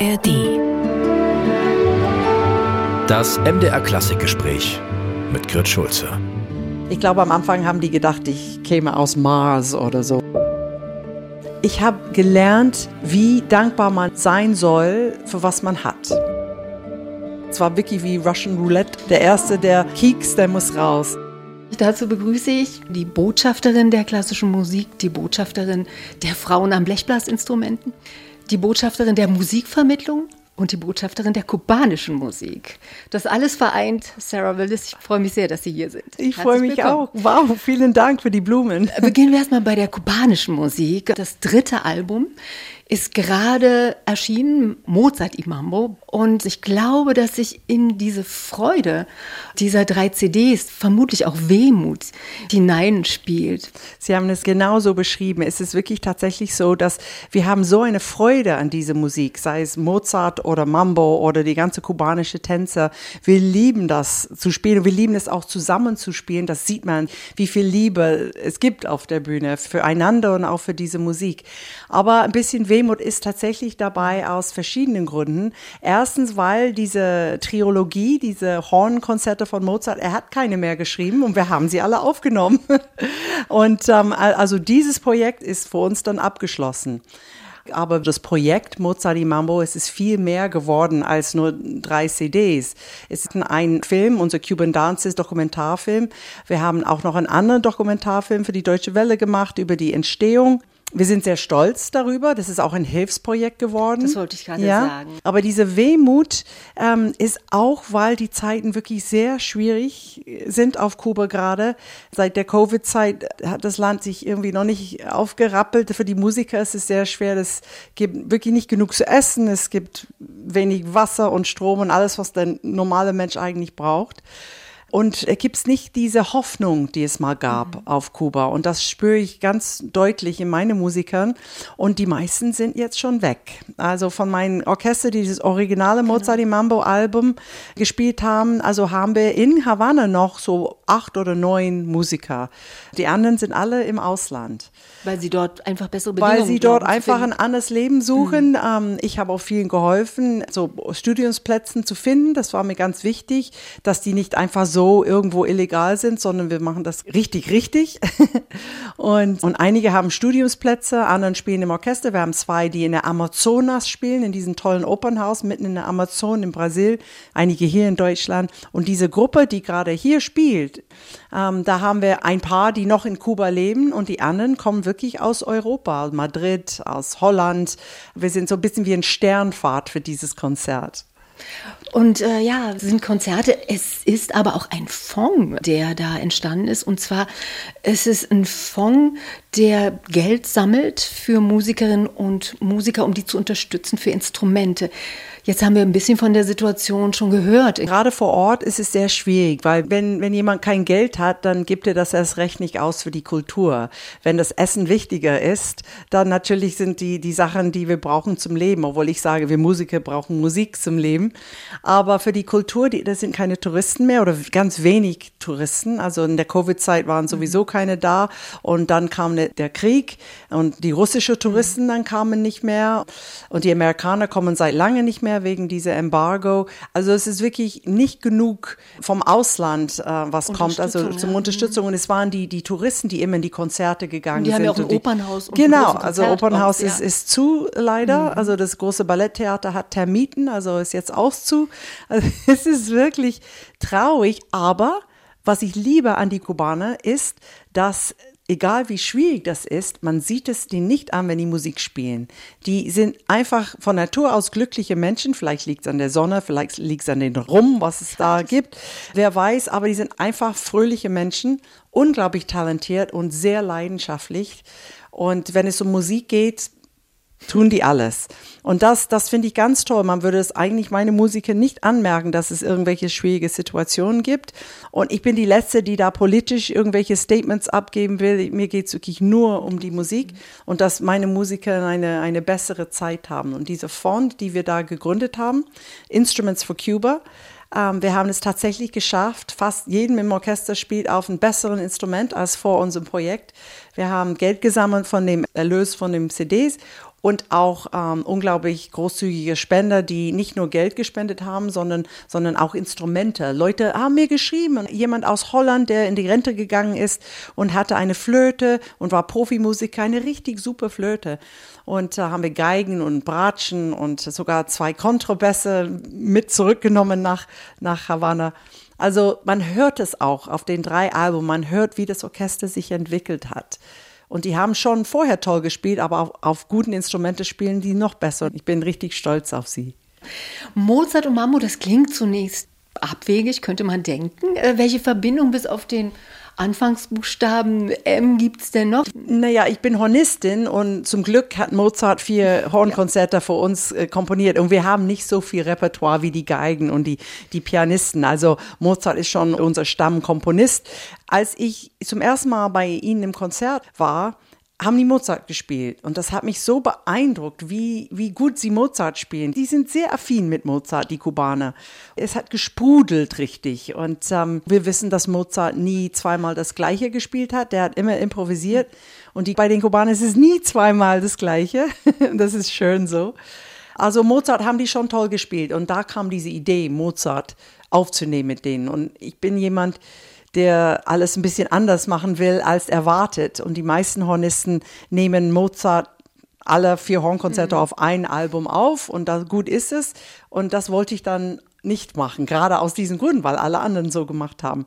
ARD. Das MDR Klassikgespräch mit Grit Schulze. Ich glaube, am Anfang haben die gedacht, ich käme aus Mars oder so. Ich habe gelernt, wie dankbar man sein soll, für was man hat. Es war wirklich wie Russian Roulette. Der Erste, der kieks, der muss raus. Dazu begrüße ich die Botschafterin der klassischen Musik, die Botschafterin der Frauen am Blechblasinstrumenten, die Botschafterin der Musikvermittlung und die Botschafterin der kubanischen Musik. Das alles vereint Sarah Willis. Ich freue mich sehr, dass Sie hier sind. Ich freue mich willkommen. auch. Wow, vielen Dank für die Blumen. Beginnen wir erstmal bei der kubanischen Musik. Das dritte Album ist gerade erschienen, Mozart Imambo. Und ich glaube, dass sich in diese Freude dieser drei CDs vermutlich auch Wehmut hineinspielt. Sie haben es genauso beschrieben. Es ist wirklich tatsächlich so, dass wir haben so eine Freude an diese Musik, sei es Mozart oder Mambo oder die ganze kubanische Tänzer. Wir lieben das zu spielen. Wir lieben es auch zusammen zu spielen. Das sieht man, wie viel Liebe es gibt auf der Bühne füreinander und auch für diese Musik. Aber ein bisschen Wehmut ist tatsächlich dabei aus verschiedenen Gründen. Erstens, weil diese Trilogie, diese Hornkonzerte von Mozart, er hat keine mehr geschrieben und wir haben sie alle aufgenommen. Und ähm, also dieses Projekt ist für uns dann abgeschlossen. Aber das Projekt Mozart di Mambo, es ist viel mehr geworden als nur drei CDs. Es ist ein Film, unser Cuban Dances Dokumentarfilm. Wir haben auch noch einen anderen Dokumentarfilm für die Deutsche Welle gemacht über die Entstehung wir sind sehr stolz darüber. Das ist auch ein Hilfsprojekt geworden. Das wollte ich gerade ja. sagen. Aber diese Wehmut ähm, ist auch, weil die Zeiten wirklich sehr schwierig sind auf Kuba gerade. Seit der Covid-Zeit hat das Land sich irgendwie noch nicht aufgerappelt. Für die Musiker ist es sehr schwer. Es gibt wirklich nicht genug zu essen. Es gibt wenig Wasser und Strom und alles, was der normale Mensch eigentlich braucht. Und gibt es nicht diese Hoffnung, die es mal gab mhm. auf Kuba. Und das spüre ich ganz deutlich in meinen Musikern. Und die meisten sind jetzt schon weg. Also von meinen Orchester, die dieses originale genau. Mozart di Mambo Album gespielt haben, also haben wir in Havanna noch so acht oder neun Musiker. Die anderen sind alle im Ausland. Weil sie dort einfach bessere Bedingungen Weil sie dort einfach ein anderes Leben suchen. Mhm. Ähm, ich habe auch vielen geholfen, so Studiumsplätzen zu finden. Das war mir ganz wichtig, dass die nicht einfach so irgendwo illegal sind, sondern wir machen das richtig, richtig. und, und einige haben Studiumsplätze, anderen spielen im Orchester. Wir haben zwei, die in der Amazonas spielen, in diesem tollen Opernhaus mitten in der Amazon in Brasil, einige hier in Deutschland. Und diese Gruppe, die gerade hier spielt, ähm, da haben wir ein paar, die noch in Kuba leben und die anderen kommen wirklich aus Europa, Madrid, aus Holland. Wir sind so ein bisschen wie ein Sternfahrt für dieses Konzert. Und äh, ja, sind Konzerte. Es ist aber auch ein Fonds, der da entstanden ist. Und zwar es ist ein Fonds, der Geld sammelt für Musikerinnen und Musiker, um die zu unterstützen für Instrumente. Jetzt haben wir ein bisschen von der Situation schon gehört. Gerade vor Ort ist es sehr schwierig, weil wenn, wenn jemand kein Geld hat, dann gibt er das erst recht nicht aus für die Kultur. Wenn das Essen wichtiger ist, dann natürlich sind die, die Sachen, die wir brauchen zum Leben, obwohl ich sage, wir Musiker brauchen Musik zum Leben. Aber für die Kultur, die, das sind keine Touristen mehr oder ganz wenig Touristen. Also in der Covid-Zeit waren sowieso mhm. keine da und dann kam der, der Krieg und die russischen Touristen dann kamen nicht mehr und die Amerikaner kommen seit lange nicht mehr wegen dieser Embargo. Also es ist wirklich nicht genug vom Ausland, äh, was kommt, also zum ja. Unterstützung. Und es waren die, die Touristen, die immer in die Konzerte gegangen die sind. Die haben ja auch ein Opernhaus. Und genau, also Opernhaus ist, ja. ist zu leider. Mhm. Also das große Balletttheater hat Termiten, also ist jetzt auch zu. Also es ist wirklich traurig, aber was ich liebe an die Kubaner ist, dass egal wie schwierig das ist, man sieht es denen nicht an, wenn die Musik spielen. Die sind einfach von Natur aus glückliche Menschen. Vielleicht liegt es an der Sonne, vielleicht liegt es an den Rum, was es da gibt. Wer weiß, aber die sind einfach fröhliche Menschen, unglaublich talentiert und sehr leidenschaftlich. Und wenn es um Musik geht, tun die alles. Und das, das finde ich ganz toll. Man würde es eigentlich meine Musiker nicht anmerken, dass es irgendwelche schwierige Situationen gibt. Und ich bin die Letzte, die da politisch irgendwelche Statements abgeben will. Mir geht es wirklich nur um die Musik und dass meine Musiker eine, eine bessere Zeit haben. Und diese Fond, die wir da gegründet haben, Instruments for Cuba, ähm, wir haben es tatsächlich geschafft, fast jedem im Orchester spielt auf einem besseren Instrument als vor unserem Projekt. Wir haben Geld gesammelt von dem Erlös von den CDs und auch ähm, unglaublich großzügige Spender, die nicht nur Geld gespendet haben, sondern, sondern auch Instrumente. Leute haben mir geschrieben, jemand aus Holland, der in die Rente gegangen ist und hatte eine Flöte und war Profimusiker, eine richtig super Flöte. Und da haben wir Geigen und Bratschen und sogar zwei Kontrabässe mit zurückgenommen nach, nach Havanna. Also man hört es auch auf den drei Alben, man hört, wie das Orchester sich entwickelt hat. Und die haben schon vorher toll gespielt, aber auf, auf guten Instrumente spielen die noch besser. Ich bin richtig stolz auf sie. Mozart und Mambo, das klingt zunächst abwegig, könnte man denken. Äh, welche Verbindung bis auf den Anfangsbuchstaben M gibt es denn noch? Naja, ich bin Hornistin und zum Glück hat Mozart vier Hornkonzerte ja. für uns äh, komponiert und wir haben nicht so viel Repertoire wie die Geigen und die, die Pianisten. Also Mozart ist schon unser Stammkomponist. Als ich zum ersten Mal bei Ihnen im Konzert war, haben die Mozart gespielt. Und das hat mich so beeindruckt, wie, wie gut sie Mozart spielen. Die sind sehr affin mit Mozart, die Kubaner. Es hat gesprudelt richtig. Und ähm, wir wissen, dass Mozart nie zweimal das Gleiche gespielt hat. Der hat immer improvisiert. Und die, bei den Kubanern ist es nie zweimal das Gleiche. das ist schön so. Also Mozart haben die schon toll gespielt. Und da kam diese Idee, Mozart aufzunehmen mit denen. Und ich bin jemand, der alles ein bisschen anders machen will als erwartet. Und die meisten Hornisten nehmen Mozart alle vier Hornkonzerte mhm. auf ein Album auf und da gut ist es. Und das wollte ich dann nicht machen, gerade aus diesen Gründen, weil alle anderen so gemacht haben.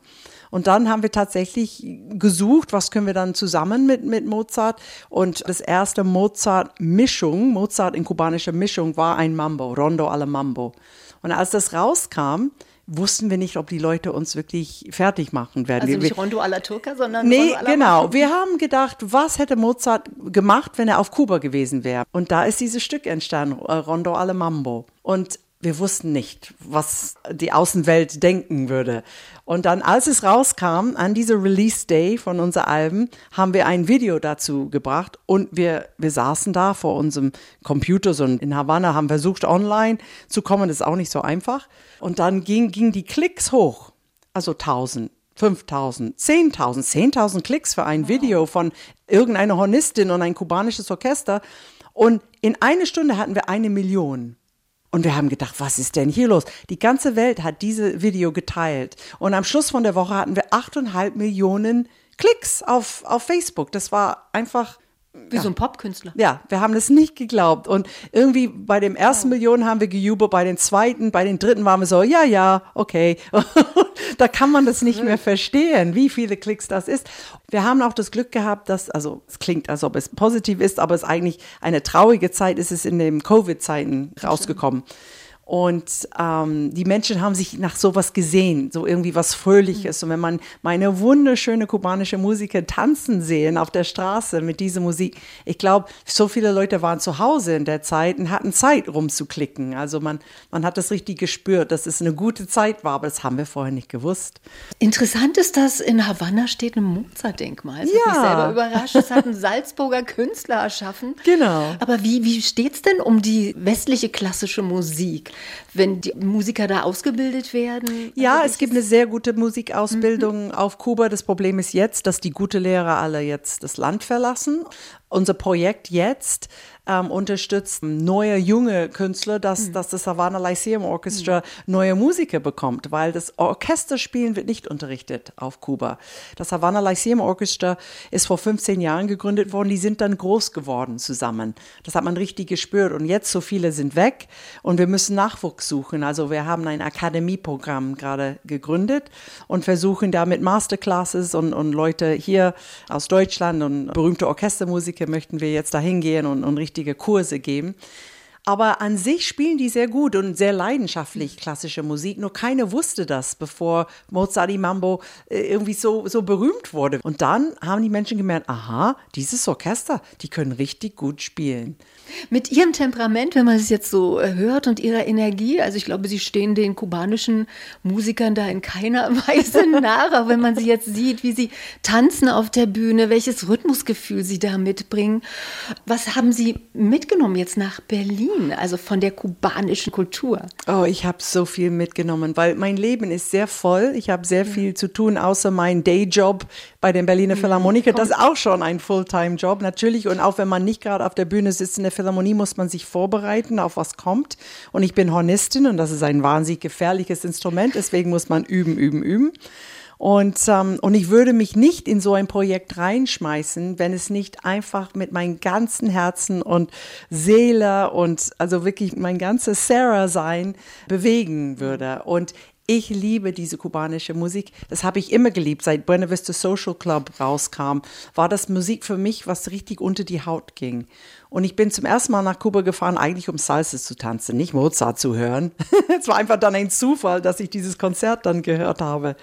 Und dann haben wir tatsächlich gesucht, was können wir dann zusammen mit, mit Mozart. Und das erste Mozart-Mischung, Mozart in kubanischer Mischung, war ein Mambo, Rondo alle Mambo. Und als das rauskam, wussten wir nicht, ob die Leute uns wirklich fertig machen werden. Also nicht Rondo alla Turca, sondern Nee, genau. Mambo. Wir haben gedacht, was hätte Mozart gemacht, wenn er auf Kuba gewesen wäre? Und da ist dieses Stück entstanden, äh, Rondo alle Mambo. Und wir wussten nicht, was die Außenwelt denken würde. Und dann, als es rauskam, an dieser Release Day von unser Alben, haben wir ein Video dazu gebracht und wir, wir saßen da vor unserem Computer, so in Havanna, haben versucht, online zu kommen, das ist auch nicht so einfach. Und dann ging, ging die Klicks hoch, also 1000. 5000, 10.000, 10.000 Klicks für ein Video von irgendeiner Hornistin und ein kubanisches Orchester. Und in einer Stunde hatten wir eine Million. Und wir haben gedacht, was ist denn hier los? Die ganze Welt hat diese Video geteilt. Und am Schluss von der Woche hatten wir 8,5 Millionen Klicks auf, auf Facebook. Das war einfach wie ja. so ein Popkünstler. Ja, wir haben das nicht geglaubt. Und irgendwie bei dem ersten oh. Millionen haben wir gejubelt, bei den zweiten, bei den dritten waren wir so, ja, ja, okay. da kann man das nicht mehr verstehen, wie viele Klicks das ist. Wir haben auch das Glück gehabt, dass, also es klingt, als ob es positiv ist, aber es eigentlich eine traurige Zeit ist, es in den Covid-Zeiten rausgekommen. Stimmt. Und ähm, die Menschen haben sich nach sowas gesehen, so irgendwie was Fröhliches. Und wenn man meine wunderschöne kubanische Musiker tanzen sehen auf der Straße mit dieser Musik, ich glaube, so viele Leute waren zu Hause in der Zeit und hatten Zeit rumzuklicken. Also man, man hat das richtig gespürt, dass es eine gute Zeit war, aber das haben wir vorher nicht gewusst. Interessant ist, dass in Havanna steht ein Mozart-Denkmal. Das ja. hat mich selber überrascht. Das hat ein Salzburger Künstler erschaffen. Genau. Aber wie, wie steht es denn um die westliche klassische Musik? Wenn die Musiker da ausgebildet werden? Ja, also es gibt eine sehr gute Musikausbildung mhm. auf Kuba. Das Problem ist jetzt, dass die gute Lehrer alle jetzt das Land verlassen. Unser Projekt jetzt ähm, unterstützt neue junge Künstler, dass, mhm. dass das Havana Lyceum Orchestra mhm. neue Musiker bekommt, weil das Orchesterspielen wird nicht unterrichtet auf Kuba. Das Havana Lyceum Orchestra ist vor 15 Jahren gegründet worden, die sind dann groß geworden zusammen. Das hat man richtig gespürt und jetzt so viele sind weg und wir müssen Nachwuchs suchen. Also wir haben ein Akademieprogramm gerade gegründet und versuchen da mit Masterclasses und, und Leute hier aus Deutschland und berühmte Orchestermusiker möchten wir jetzt dahin gehen und, und richtig richtige Kurse geben. Aber an sich spielen die sehr gut und sehr leidenschaftlich klassische Musik. Nur keiner wusste das, bevor Mozart die Mambo äh, irgendwie so, so berühmt wurde. Und dann haben die Menschen gemerkt, aha, dieses Orchester, die können richtig gut spielen. Mit Ihrem Temperament, wenn man es jetzt so äh, hört und Ihrer Energie, also ich glaube, Sie stehen den kubanischen Musikern da in keiner Weise nach, auch wenn man sie jetzt sieht, wie sie tanzen auf der Bühne, welches Rhythmusgefühl Sie da mitbringen. Was haben Sie mitgenommen jetzt nach Berlin? Also von der kubanischen Kultur? Oh, ich habe so viel mitgenommen, weil mein Leben ist sehr voll. Ich habe sehr viel zu tun, außer mein Dayjob bei den Berliner mhm. Philharmoniker. Das ist auch schon ein Fulltime-Job, natürlich. Und auch wenn man nicht gerade auf der Bühne sitzt in der Philharmonie, muss man sich vorbereiten auf was kommt. Und ich bin Hornistin und das ist ein wahnsinnig gefährliches Instrument. Deswegen muss man üben, üben, üben. Und, ähm, und ich würde mich nicht in so ein Projekt reinschmeißen, wenn es nicht einfach mit meinem ganzen Herzen und Seele und also wirklich mein ganzes Sarah-Sein bewegen würde. Und ich liebe diese kubanische Musik. Das habe ich immer geliebt. Seit Buena Vista Social Club rauskam, war das Musik für mich, was richtig unter die Haut ging. Und ich bin zum ersten Mal nach Kuba gefahren, eigentlich um Salsa zu tanzen, nicht Mozart zu hören. es war einfach dann ein Zufall, dass ich dieses Konzert dann gehört habe.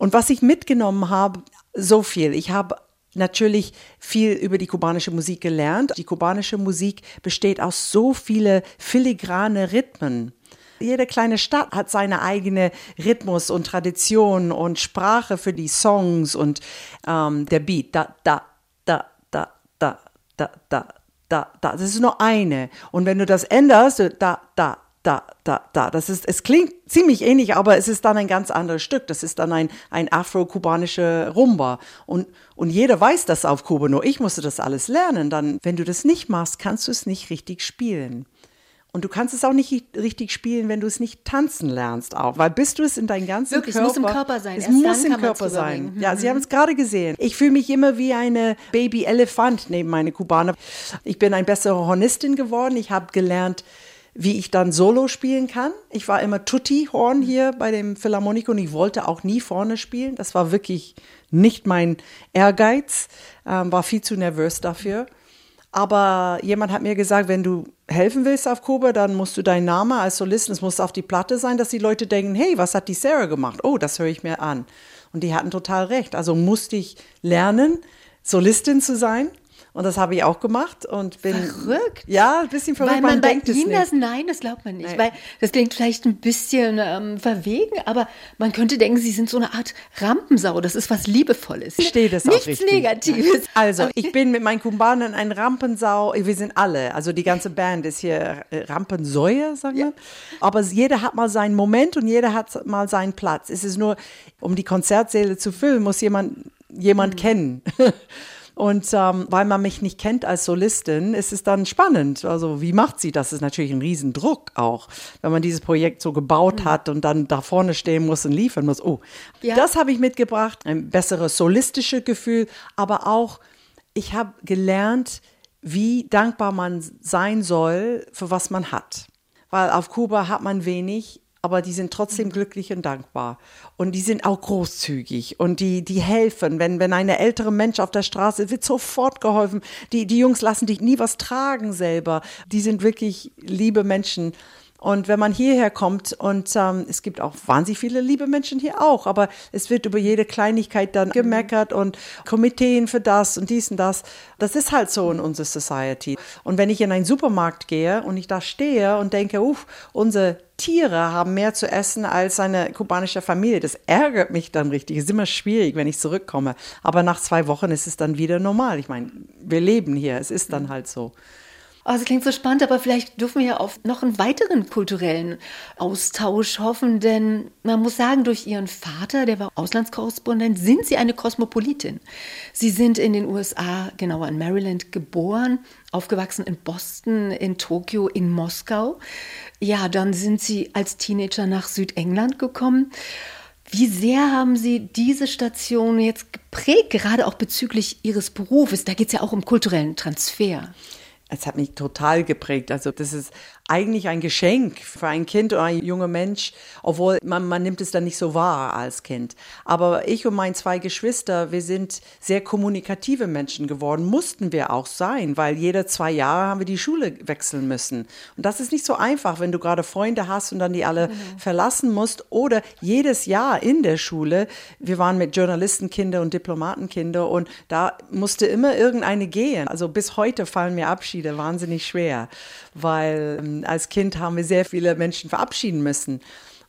Und was ich mitgenommen habe, so viel. Ich habe natürlich viel über die kubanische Musik gelernt. Die kubanische Musik besteht aus so viele filigrane Rhythmen. Jede kleine Stadt hat seine eigene Rhythmus und Tradition und Sprache für die Songs und ähm, der Beat. Da, da, da, da, da, da, da, da, da. Das ist nur eine. Und wenn du das änderst, da, da, da, da, da. Das ist, es klingt ziemlich ähnlich, aber es ist dann ein ganz anderes Stück. Das ist dann ein, ein afro-kubanischer Rumba. Und, und jeder weiß das auf Kuba, nur ich musste das alles lernen. Dann, wenn du das nicht machst, kannst du es nicht richtig spielen. Und du kannst es auch nicht richtig spielen, wenn du es nicht tanzen lernst auch, weil bist du es in deinem ganzen Wirklich, Körper. es muss im Körper sein. Es Erst muss im Körper sein. Ja, Sie haben es gerade gesehen. Ich fühle mich immer wie eine Baby-Elefant neben meine Kubaner. Ich bin ein bessere Hornistin geworden. Ich habe gelernt, wie ich dann Solo spielen kann. Ich war immer Tutti-Horn hier bei dem Philharmonic und ich wollte auch nie vorne spielen. Das war wirklich nicht mein Ehrgeiz, ähm, war viel zu nervös dafür. Aber jemand hat mir gesagt, wenn du helfen willst auf Kuba, dann musst du deinen Namen als Solisten, es muss auf die Platte sein, dass die Leute denken, hey, was hat die Sarah gemacht? Oh, das höre ich mir an. Und die hatten total recht. Also musste ich lernen, Solistin zu sein. Und das habe ich auch gemacht und bin. Verrückt. Ja, ein bisschen verrückt. Weil man, man denkt es nicht. Das, nein, das glaubt man nicht. Nein. Weil das klingt vielleicht ein bisschen ähm, verwegen, aber man könnte denken, sie sind so eine Art Rampensau. Das ist was Liebevolles. Ich stehe das Nichts auch richtig. Negatives. Also, ich bin mit meinen Kumpanen ein Rampensau. Wir sind alle. Also, die ganze Band ist hier äh, Rampensäue, sagen wir. Ja. Aber jeder hat mal seinen Moment und jeder hat mal seinen Platz. Es ist nur, um die Konzertsäle zu füllen, muss jemand jemand mhm. kennen. Und ähm, weil man mich nicht kennt als Solistin, ist es dann spannend. Also wie macht sie das? Das ist natürlich ein Riesendruck auch, wenn man dieses Projekt so gebaut mhm. hat und dann da vorne stehen muss und liefern muss. Oh, ja. das habe ich mitgebracht. Ein besseres solistisches Gefühl, aber auch, ich habe gelernt, wie dankbar man sein soll für was man hat. Weil auf Kuba hat man wenig, aber die sind trotzdem mhm. glücklich und dankbar. Und die sind auch großzügig und die, die helfen. Wenn, wenn eine ältere Mensch auf der Straße wird sofort geholfen. Die, die Jungs lassen dich nie was tragen selber. Die sind wirklich liebe Menschen. Und wenn man hierher kommt, und ähm, es gibt auch wahnsinnig viele liebe Menschen hier auch, aber es wird über jede Kleinigkeit dann gemeckert und Komiteen für das und dies und das. Das ist halt so in unserer Society. Und wenn ich in einen Supermarkt gehe und ich da stehe und denke, uff, unsere Tiere haben mehr zu essen als eine kubanische Familie. Das ärgert mich dann richtig. Es ist immer schwierig, wenn ich zurückkomme. Aber nach zwei Wochen ist es dann wieder normal. Ich meine, wir leben hier. Es ist dann halt so. Oh, das klingt so spannend, aber vielleicht dürfen wir ja auf noch einen weiteren kulturellen Austausch hoffen, denn man muss sagen, durch Ihren Vater, der war Auslandskorrespondent, sind Sie eine Kosmopolitin. Sie sind in den USA, genauer in Maryland, geboren, aufgewachsen in Boston, in Tokio, in Moskau. Ja, dann sind Sie als Teenager nach Südengland gekommen. Wie sehr haben Sie diese Station jetzt geprägt, gerade auch bezüglich Ihres Berufes? Da geht es ja auch um kulturellen Transfer. Es hat mich total geprägt. Also das ist eigentlich ein Geschenk für ein Kind oder ein junger Mensch, obwohl man, man nimmt es dann nicht so wahr als Kind. Aber ich und meine zwei Geschwister, wir sind sehr kommunikative Menschen geworden, mussten wir auch sein, weil jede zwei Jahre haben wir die Schule wechseln müssen. Und das ist nicht so einfach, wenn du gerade Freunde hast und dann die alle genau. verlassen musst oder jedes Jahr in der Schule. Wir waren mit Journalistenkinder und Diplomatenkinder und da musste immer irgendeine gehen. Also bis heute fallen mir Abschiede wahnsinnig schwer, weil ähm, als Kind haben wir sehr viele Menschen verabschieden müssen.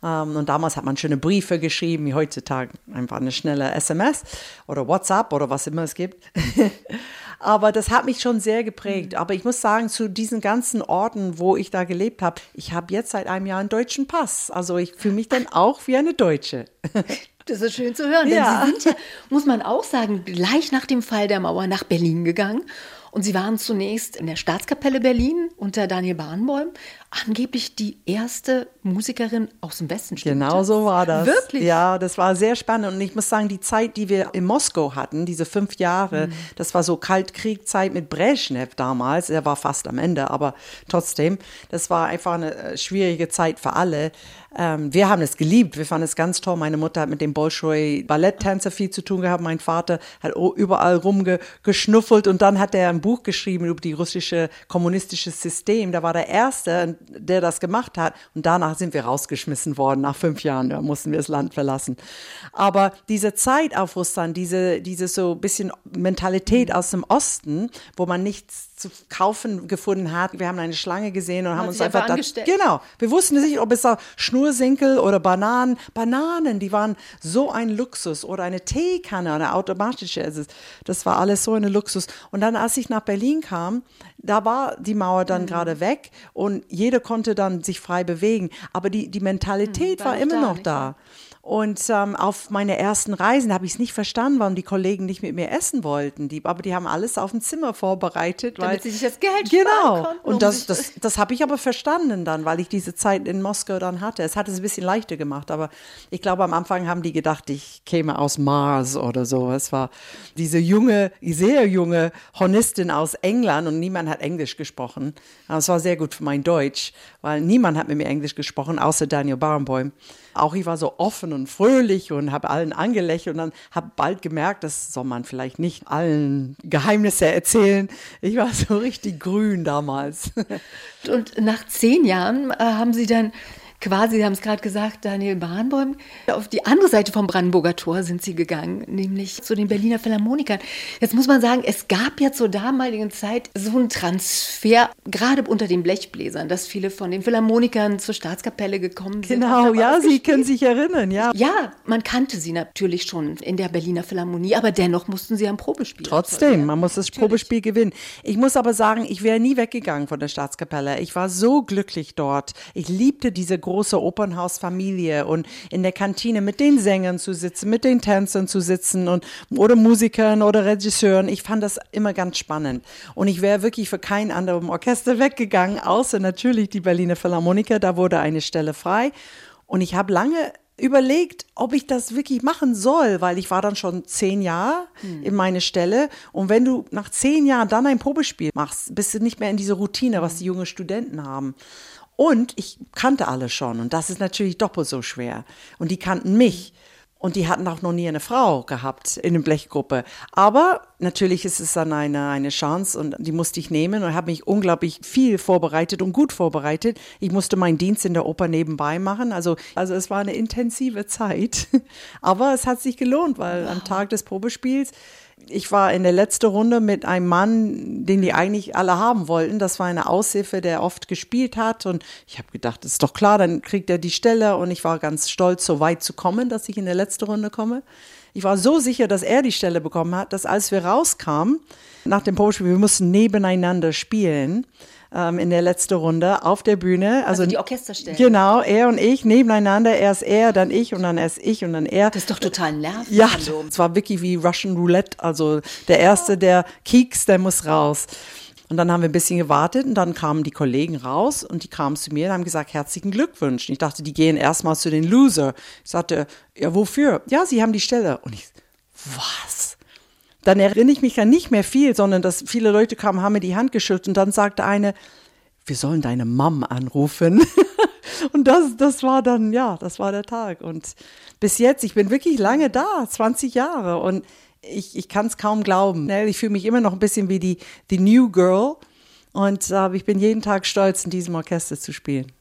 Ähm, und damals hat man schöne Briefe geschrieben, wie heutzutage einfach eine schnelle SMS oder WhatsApp oder was immer es gibt. Aber das hat mich schon sehr geprägt. Aber ich muss sagen, zu diesen ganzen Orten, wo ich da gelebt habe, ich habe jetzt seit einem Jahr einen deutschen Pass. Also ich fühle mich dann auch wie eine Deutsche. Das ist schön zu hören. Ja. Denn Sie sind ja, muss man auch sagen, gleich nach dem Fall der Mauer nach Berlin gegangen und sie waren zunächst in der Staatskapelle Berlin unter Daniel Barenboim, angeblich die erste Musikerin aus dem Westen. Genau so war das. Wirklich? Ja, das war sehr spannend. Und ich muss sagen, die Zeit, die wir in Moskau hatten, diese fünf Jahre, mhm. das war so Kaltkriegzeit mit Brezhnev damals. Er war fast am Ende, aber trotzdem, das war einfach eine äh, schwierige Zeit für alle. Ähm, wir haben es geliebt, wir fanden es ganz toll. Meine Mutter hat mit dem Bolschoi Balletttänzer viel zu tun gehabt. Mein Vater hat überall rumgeschnuffelt und dann hat er ein Buch geschrieben über die russische kommunistische System. Da war der Erste, der das gemacht hat und danach sind wir rausgeschmissen worden. Nach fünf Jahren da mussten wir das Land verlassen. Aber diese Zeit auf Russland, diese, diese so bisschen Mentalität aus dem Osten, wo man nichts zu kaufen gefunden hat. Wir haben eine Schlange gesehen und haben uns einfach, da, genau, wir wussten nicht, ob es da Schnursenkel oder Bananen, Bananen, die waren so ein Luxus oder eine Teekanne, eine automatische, also das war alles so ein Luxus. Und dann, als ich nach Berlin kam, da war die Mauer dann mhm. gerade weg und jeder konnte dann sich frei bewegen, aber die, die Mentalität mhm, war, war immer noch da. Und ähm, auf meine ersten Reisen habe ich es nicht verstanden, warum die Kollegen nicht mit mir essen wollten. Die, aber die haben alles auf dem Zimmer vorbereitet. Damit weil, sie sich das Geld Genau. Konnten, und das, das, das habe ich aber verstanden dann, weil ich diese Zeit in Moskau dann hatte. Es hat es ein bisschen leichter gemacht. Aber ich glaube, am Anfang haben die gedacht, ich käme aus Mars oder so. Es war diese junge, sehr junge Hornistin aus England und niemand hat Englisch gesprochen. Aber es war sehr gut für mein Deutsch, weil niemand hat mit mir Englisch gesprochen, außer Daniel Barenboim. Auch ich war so offen und fröhlich und habe allen angelächelt und dann habe bald gemerkt, das soll man vielleicht nicht allen Geheimnisse erzählen. Ich war so richtig grün damals. Und nach zehn Jahren äh, haben Sie dann quasi, Sie haben es gerade gesagt, Daniel Bahnbäum, auf die andere Seite vom Brandenburger Tor sind Sie gegangen, nämlich zu den Berliner Philharmonikern. Jetzt muss man sagen, es gab ja zur damaligen Zeit so einen Transfer, gerade unter den Blechbläsern, dass viele von den Philharmonikern zur Staatskapelle gekommen sind. Genau, ja, Sie können sich erinnern, ja. Ja, man kannte sie natürlich schon in der Berliner Philharmonie, aber dennoch mussten sie ein Probespiel. Trotzdem, man muss das natürlich. Probespiel gewinnen. Ich muss aber sagen, ich wäre nie weggegangen von der Staatskapelle. Ich war so glücklich dort. Ich liebte diese große große Opernhausfamilie und in der Kantine mit den Sängern zu sitzen, mit den Tänzern zu sitzen und oder Musikern oder Regisseuren. Ich fand das immer ganz spannend. Und ich wäre wirklich für kein anderes Orchester weggegangen, außer natürlich die Berliner Philharmoniker. Da wurde eine Stelle frei. Und ich habe lange überlegt, ob ich das wirklich machen soll, weil ich war dann schon zehn Jahre hm. in meine Stelle. Und wenn du nach zehn Jahren dann ein Probespiel machst, bist du nicht mehr in dieser Routine, was die jungen Studenten haben. Und ich kannte alle schon und das ist natürlich doppelt so schwer. Und die kannten mich. Und die hatten auch noch nie eine Frau gehabt in der Blechgruppe. Aber natürlich ist es dann eine, eine Chance und die musste ich nehmen und habe mich unglaublich viel vorbereitet und gut vorbereitet. Ich musste meinen Dienst in der Oper nebenbei machen. Also, also es war eine intensive Zeit. Aber es hat sich gelohnt, weil wow. am Tag des Probespiels ich war in der letzten Runde mit einem Mann, den die eigentlich alle haben wollten. Das war eine Aushilfe, der oft gespielt hat. Und ich habe gedacht, ist doch klar, dann kriegt er die Stelle. Und ich war ganz stolz, so weit zu kommen, dass ich in der letzten Runde komme. Ich war so sicher, dass er die Stelle bekommen hat, dass als wir rauskamen, nach dem Probespiel, wir mussten nebeneinander spielen ähm, in der letzten Runde auf der Bühne. Also, also die Orchesterstellen. Genau, er und ich nebeneinander. Erst er, dann ich und dann erst ich und dann er. Das ist doch total nervig. Ja, es war wirklich wie Russian Roulette. Also der Erste, der kieks, der muss raus. Und dann haben wir ein bisschen gewartet und dann kamen die Kollegen raus und die kamen zu mir und haben gesagt, herzlichen Glückwunsch. Und ich dachte, die gehen erstmal zu den Loser. Ich sagte, ja, wofür? Ja, sie haben die Stelle. Und ich, was? Dann erinnere ich mich ja nicht mehr viel, sondern dass viele Leute kamen, haben mir die Hand geschüttelt und dann sagte eine, wir sollen deine Mom anrufen. und das, das war dann, ja, das war der Tag. Und bis jetzt, ich bin wirklich lange da, 20 Jahre und ich, ich kann es kaum glauben. Ich fühle mich immer noch ein bisschen wie die, die New Girl und äh, ich bin jeden Tag stolz, in diesem Orchester zu spielen.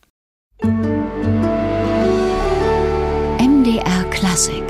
MDR Klassik